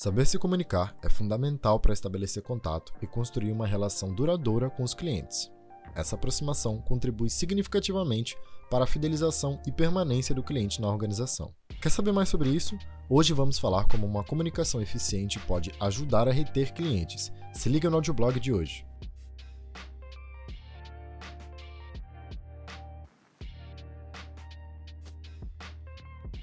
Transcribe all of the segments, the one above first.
Saber se comunicar é fundamental para estabelecer contato e construir uma relação duradoura com os clientes. Essa aproximação contribui significativamente para a fidelização e permanência do cliente na organização. Quer saber mais sobre isso? Hoje vamos falar como uma comunicação eficiente pode ajudar a reter clientes. Se liga no audioblog de hoje.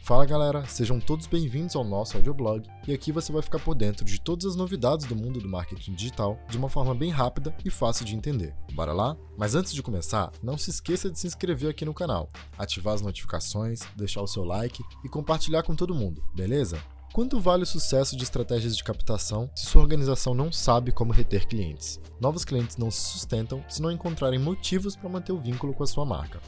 Fala galera, sejam todos bem-vindos ao nosso audioblog e aqui você vai ficar por dentro de todas as novidades do mundo do marketing digital de uma forma bem rápida e fácil de entender. Bora lá? Mas antes de começar, não se esqueça de se inscrever aqui no canal, ativar as notificações, deixar o seu like e compartilhar com todo mundo, beleza? Quanto vale o sucesso de estratégias de captação se sua organização não sabe como reter clientes? Novos clientes não se sustentam se não encontrarem motivos para manter o vínculo com a sua marca.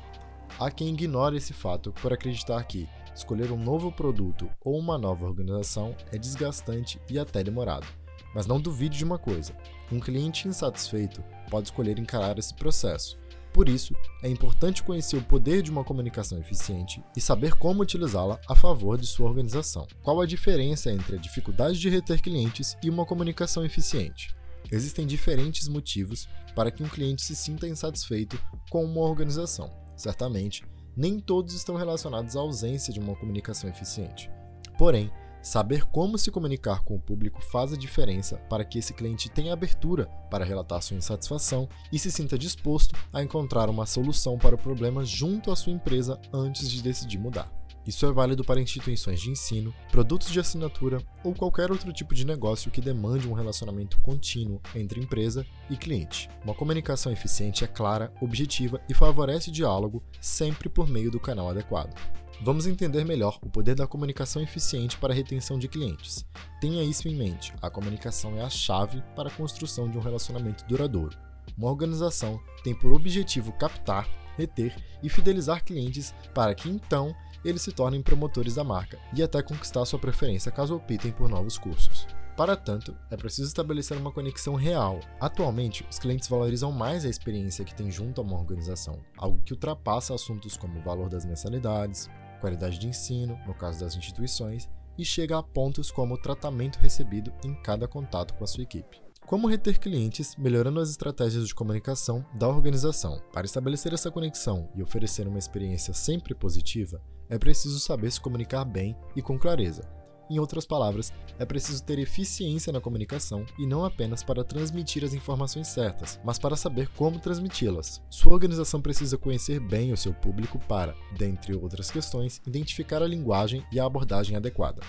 Há quem ignore esse fato por acreditar que escolher um novo produto ou uma nova organização é desgastante e até demorado. Mas não duvide de uma coisa: um cliente insatisfeito pode escolher encarar esse processo. Por isso, é importante conhecer o poder de uma comunicação eficiente e saber como utilizá-la a favor de sua organização. Qual a diferença entre a dificuldade de reter clientes e uma comunicação eficiente? Existem diferentes motivos para que um cliente se sinta insatisfeito com uma organização. Certamente, nem todos estão relacionados à ausência de uma comunicação eficiente. Porém, saber como se comunicar com o público faz a diferença para que esse cliente tenha abertura para relatar sua insatisfação e se sinta disposto a encontrar uma solução para o problema junto à sua empresa antes de decidir mudar. Isso é válido para instituições de ensino, produtos de assinatura ou qualquer outro tipo de negócio que demande um relacionamento contínuo entre empresa e cliente. Uma comunicação eficiente é clara, objetiva e favorece diálogo sempre por meio do canal adequado. Vamos entender melhor o poder da comunicação eficiente para a retenção de clientes. Tenha isso em mente: a comunicação é a chave para a construção de um relacionamento duradouro. Uma organização tem por objetivo captar, reter e fidelizar clientes para que então eles se tornem promotores da marca e até conquistar sua preferência caso optem por novos cursos. Para tanto, é preciso estabelecer uma conexão real. Atualmente, os clientes valorizam mais a experiência que têm junto a uma organização, algo que ultrapassa assuntos como o valor das mensalidades, qualidade de ensino, no caso das instituições, e chega a pontos como o tratamento recebido em cada contato com a sua equipe. Como reter clientes, melhorando as estratégias de comunicação da organização. Para estabelecer essa conexão e oferecer uma experiência sempre positiva, é preciso saber se comunicar bem e com clareza. Em outras palavras, é preciso ter eficiência na comunicação e não apenas para transmitir as informações certas, mas para saber como transmiti-las. Sua organização precisa conhecer bem o seu público para, dentre outras questões, identificar a linguagem e a abordagem adequada,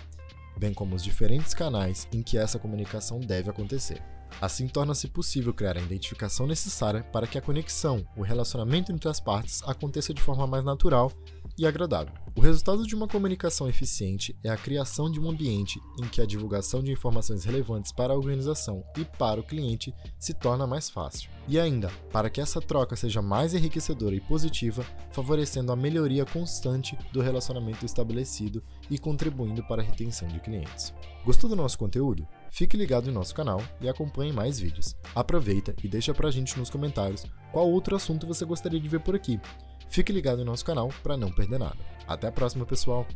bem como os diferentes canais em que essa comunicação deve acontecer. Assim, torna-se possível criar a identificação necessária para que a conexão, o relacionamento entre as partes aconteça de forma mais natural e agradável. O resultado de uma comunicação eficiente é a criação de um ambiente em que a divulgação de informações relevantes para a organização e para o cliente se torna mais fácil. E ainda, para que essa troca seja mais enriquecedora e positiva, favorecendo a melhoria constante do relacionamento estabelecido e contribuindo para a retenção de clientes. Gostou do nosso conteúdo? Fique ligado em nosso canal e acompanhe mais vídeos. Aproveita e deixa pra gente nos comentários qual outro assunto você gostaria de ver por aqui. Fique ligado em nosso canal para não perder nada. Até a próxima, pessoal!